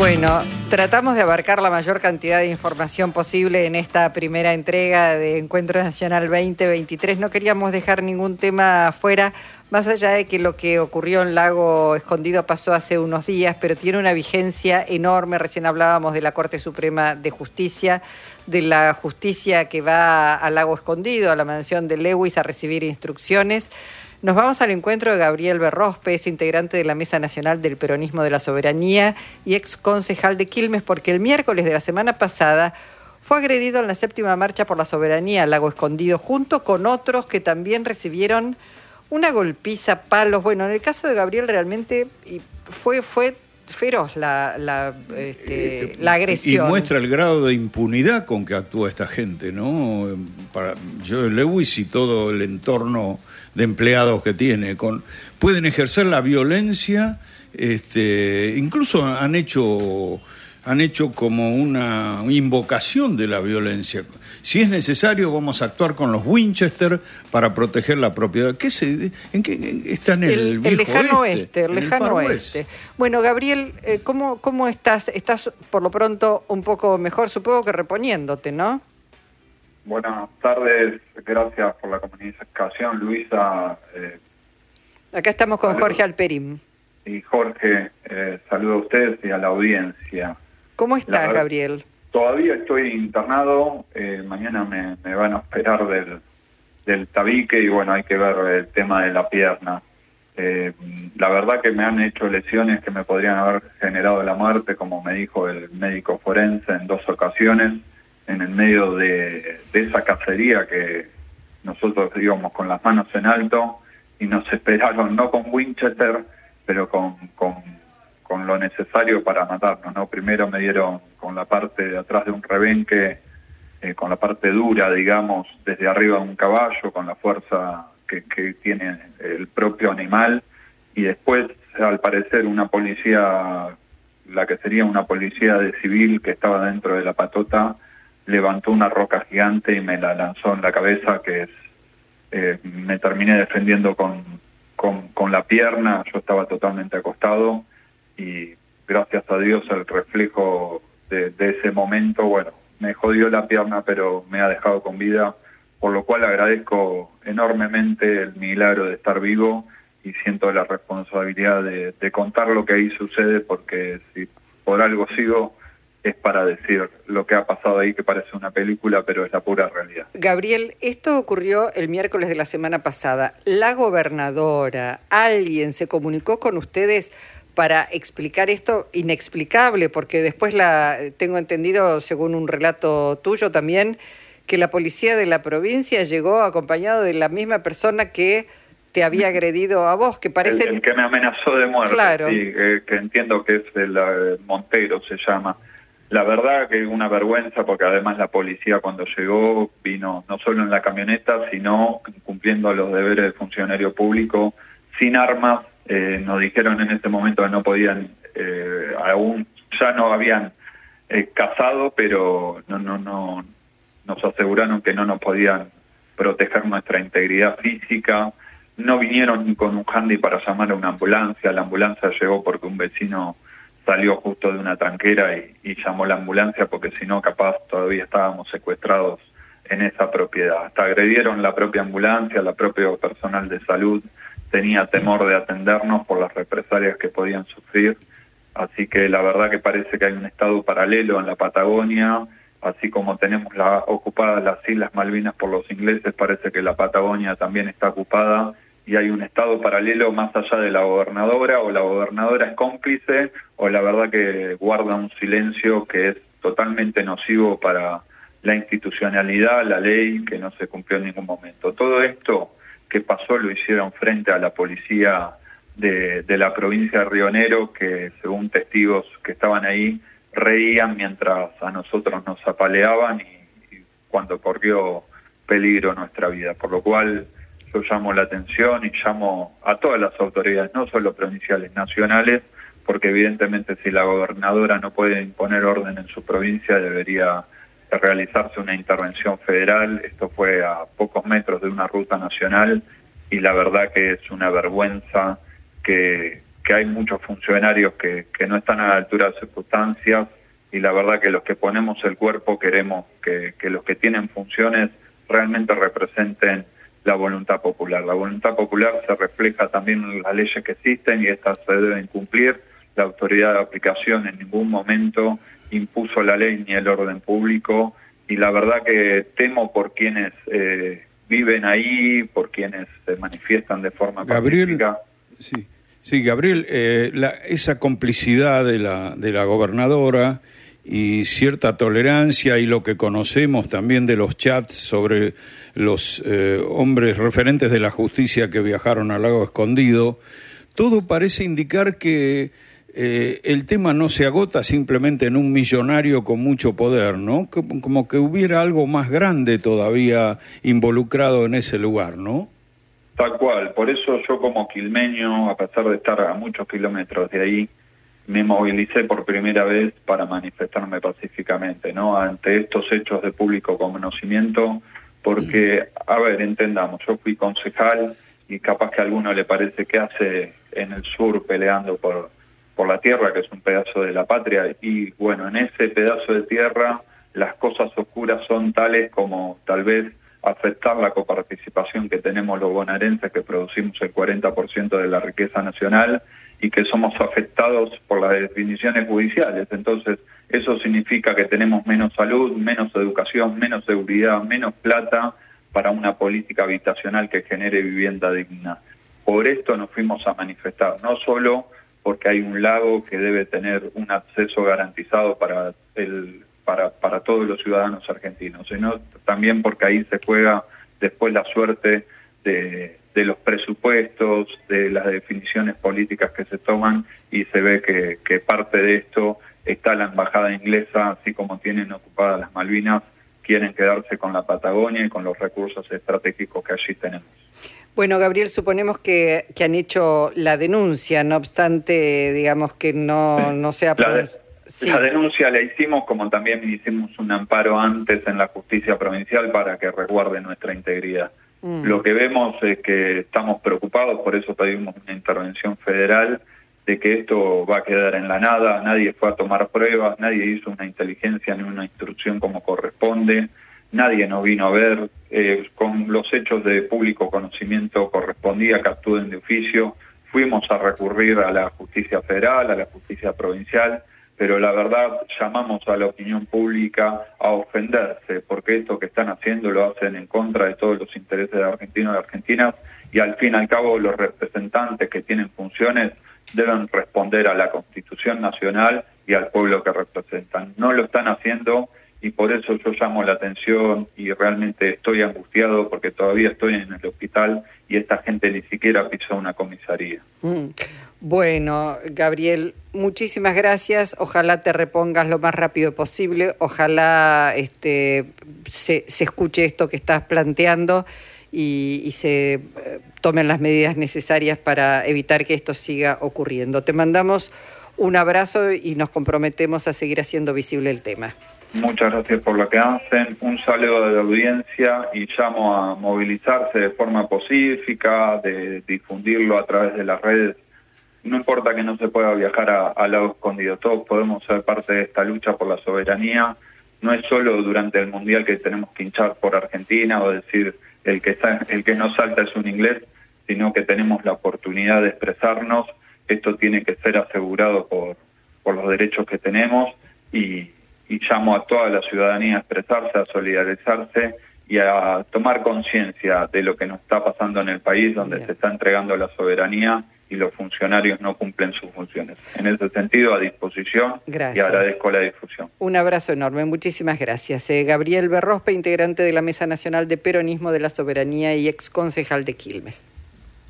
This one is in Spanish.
Bueno, tratamos de abarcar la mayor cantidad de información posible en esta primera entrega de Encuentro Nacional 2023. No queríamos dejar ningún tema afuera, más allá de que lo que ocurrió en Lago Escondido pasó hace unos días, pero tiene una vigencia enorme. Recién hablábamos de la Corte Suprema de Justicia, de la justicia que va al Lago Escondido, a la mansión de Lewis, a recibir instrucciones. Nos vamos al encuentro de Gabriel Berrospe, es integrante de la Mesa Nacional del Peronismo de la Soberanía y ex concejal de Quilmes, porque el miércoles de la semana pasada fue agredido en la séptima marcha por la soberanía al lago escondido, junto con otros que también recibieron una golpiza, palos. Bueno, en el caso de Gabriel realmente fue, fue feroz la, la, este, la agresión. Y muestra el grado de impunidad con que actúa esta gente, ¿no? Para Joe Lewis y todo el entorno de empleados que tiene, con, pueden ejercer la violencia, este, incluso han hecho, han hecho como una invocación de la violencia. Si es necesario, vamos a actuar con los Winchester para proteger la propiedad. ¿Qué se, ¿En qué está en el, el lejano oeste? el lejano oeste. Bueno, Gabriel, eh, ¿cómo, ¿cómo estás? Estás por lo pronto un poco mejor, supongo que reponiéndote, ¿no? Buenas tardes, gracias por la comunicación, Luisa. Eh, Acá estamos con Jorge Alperín. Y Jorge, eh, saludo a ustedes y a la audiencia. ¿Cómo estás, Gabriel? Todavía estoy internado, eh, mañana me, van a operar del, del tabique y bueno, hay que ver el tema de la pierna. Eh, la verdad que me han hecho lesiones que me podrían haber generado la muerte, como me dijo el médico forense en dos ocasiones en el medio de, esa cacería que nosotros íbamos con las manos en alto y nos esperaron no con Winchester, pero con, con, lo necesario para matarnos. ¿no? Primero me dieron con la parte de atrás de un rebenque, eh, con la parte dura, digamos, desde arriba de un caballo, con la fuerza que, que tiene el propio animal, y después, al parecer, una policía, la que sería una policía de civil que estaba dentro de la patota, levantó una roca gigante y me la lanzó en la cabeza, que es, eh, me terminé defendiendo con, con, la pierna, yo estaba totalmente acostado y gracias a Dios el reflejo de, ese momento, bueno, me jodió la pierna, pero me ha dejado con vida, por lo cual agradezco enormemente el milagro de estar vivo y siento la responsabilidad de, de contar lo que ahí sucede, porque si por algo sigo, es para decir lo que ha pasado ahí, que parece una película, pero es la pura realidad. Gabriel, esto ocurrió el miércoles de la semana pasada. La gobernadora, alguien se comunicó con ustedes para explicar esto inexplicable, porque después la tengo entendido, según un relato tuyo también, que la policía de la provincia llegó acompañado de la misma persona que te había agredido a vos, que parece... El, que me amenazó de muerte, claro. sí, que, entiendo que es el, el Montero, se llama. La verdad que es una vergüenza porque además la policía cuando llegó vino no solo en la camioneta, sino cumpliendo los deberes de funcionario público sin armas. Eh, nos dijeron en ese momento que no podían, eh, aún ya no habían eh, cazado, pero no, no, no, nos aseguraron que no nos podían proteger nuestra integridad física. No vinieron ni con un handy para llamar a una ambulancia. La ambulancia llegó porque un vecino salió justo de una tranquera y, llamó la ambulancia porque si no capaz todavía estábamos secuestrados en esa propiedad. Hasta agredieron la propia ambulancia, la propio personal de salud tenía temor de atendernos por las represalias que podían sufrir. Así que la verdad que parece que hay un estado paralelo en la Patagonia, así como tenemos la, ocupadas las Islas Malvinas por los ingleses, parece que la Patagonia también está ocupada y hay un estado paralelo más allá de la gobernadora o la gobernadora es cómplice o la verdad que guarda un silencio que es totalmente nocivo para la institucionalidad, la ley que no se cumplió en ningún momento. Todo esto que pasó lo hicieron frente a la policía de, la provincia de Río Negro que según testigos que estaban ahí reían mientras a nosotros nos apaleaban y, y cuando corrió peligro nuestra vida, por lo cual yo llamo la atención y llamo a todas las autoridades, no solo provinciales, nacionales, porque evidentemente si la gobernadora no puede imponer orden en su provincia, debería realizarse una intervención federal. Esto fue a pocos metros de una ruta nacional y la verdad que es una vergüenza que, que hay muchos funcionarios que, que no están a la altura de circunstancias y la verdad que los que ponemos el cuerpo queremos que, que los que tienen funciones realmente representen la voluntad popular. La voluntad popular se refleja también en las leyes que existen y estas se deben cumplir. La autoridad de aplicación en ningún momento impuso la ley ni el orden público y la verdad que temo por quienes eh, viven ahí, por quienes se manifiestan de forma Gabriel, Sí, sí, Gabriel, eh, la, esa complicidad de la, de la gobernadora y cierta tolerancia y lo que conocemos también de los chats sobre los eh, hombres referentes de la justicia que viajaron al lago escondido, todo parece indicar que eh, el tema no se agota simplemente en un millonario con mucho poder, ¿no? Como que hubiera algo más grande todavía involucrado en ese lugar, ¿no? Tal cual, por eso yo como quilmeño, a pesar de estar a muchos kilómetros de ahí, me movilicé por primera vez para manifestarme pacíficamente, ¿no? Ante estos hechos de público conocimiento, porque, a ver, entendamos, yo fui concejal y capaz que a alguno le parece que hace en el sur peleando por, por la tierra, que es un pedazo de la patria, y bueno, en ese pedazo de tierra las cosas oscuras son tales como tal vez afectar la coparticipación que tenemos los bonaerenses, que producimos el 40% de la riqueza nacional, y que somos afectados por las definiciones judiciales. Entonces, eso significa que tenemos menos salud, menos educación, menos seguridad, menos plata para una política habitacional que genere vivienda digna. Por esto nos fuimos a manifestar, no solo porque hay un lago que debe tener un acceso garantizado para el para, para todos los ciudadanos argentinos, sino también porque ahí se juega después la suerte de, los presupuestos, de las definiciones políticas que se toman y se ve que, que parte de esto está la embajada inglesa, así como tienen ocupadas las Malvinas, quieren quedarse con la Patagonia y con los recursos estratégicos que allí tenemos. Bueno, Gabriel, suponemos que, que han hecho la denuncia, no obstante, digamos que no, no sea... La, la denuncia la hicimos como también hicimos un amparo antes en la justicia provincial para que resguarde nuestra integridad. Mm. Lo que vemos es que estamos preocupados, por eso pedimos una intervención federal, de que esto va a quedar en la nada, nadie fue a tomar pruebas, nadie hizo una inteligencia ni una instrucción como corresponde, nadie nos vino a ver, eh, con los hechos de público conocimiento correspondía actúen de oficio, fuimos a recurrir a la justicia federal, a la justicia provincial, pero la verdad llamamos a la opinión pública a ofenderse, porque esto que están haciendo lo hacen en contra de todos los intereses de argentinos y argentinas, y al fin y al cabo los representantes que tienen funciones deben responder a la Constitución Nacional y al pueblo que representan. No lo están haciendo y por eso yo llamo la atención y realmente estoy angustiado porque todavía estoy en el hospital y esta gente ni siquiera pisó una comisaría. Mm. Bueno, Gabriel, muchísimas gracias. Ojalá te repongas lo más rápido posible. Ojalá este, se, escuche esto que estás planteando y, se eh, tomen las medidas necesarias para evitar que esto siga ocurriendo. Te mandamos un abrazo y nos comprometemos a seguir haciendo visible el tema. Muchas gracias por lo que hacen. Un saludo de la audiencia y llamo a movilizarse de forma pacífica, de difundirlo a través de las redes no importa que no se pueda viajar a, a lado escondido, todos podemos ser parte de esta lucha por la soberanía. No es solo durante el mundial que tenemos que hinchar por Argentina o decir el que está, el que no salta es un inglés, sino que tenemos la oportunidad de expresarnos. Esto tiene que ser asegurado por, por los derechos que tenemos y, y llamo a toda la ciudadanía a expresarse, a solidarizarse y a tomar conciencia de lo que nos está pasando en el país, donde se está entregando la soberanía y los funcionarios no cumplen sus funciones. En ese sentido, a disposición y agradezco la difusión. Un abrazo enorme, muchísimas gracias. Eh, Gabriel Berrospe, integrante de la Mesa Nacional de Peronismo de la Soberanía y ex concejal de Quilmes.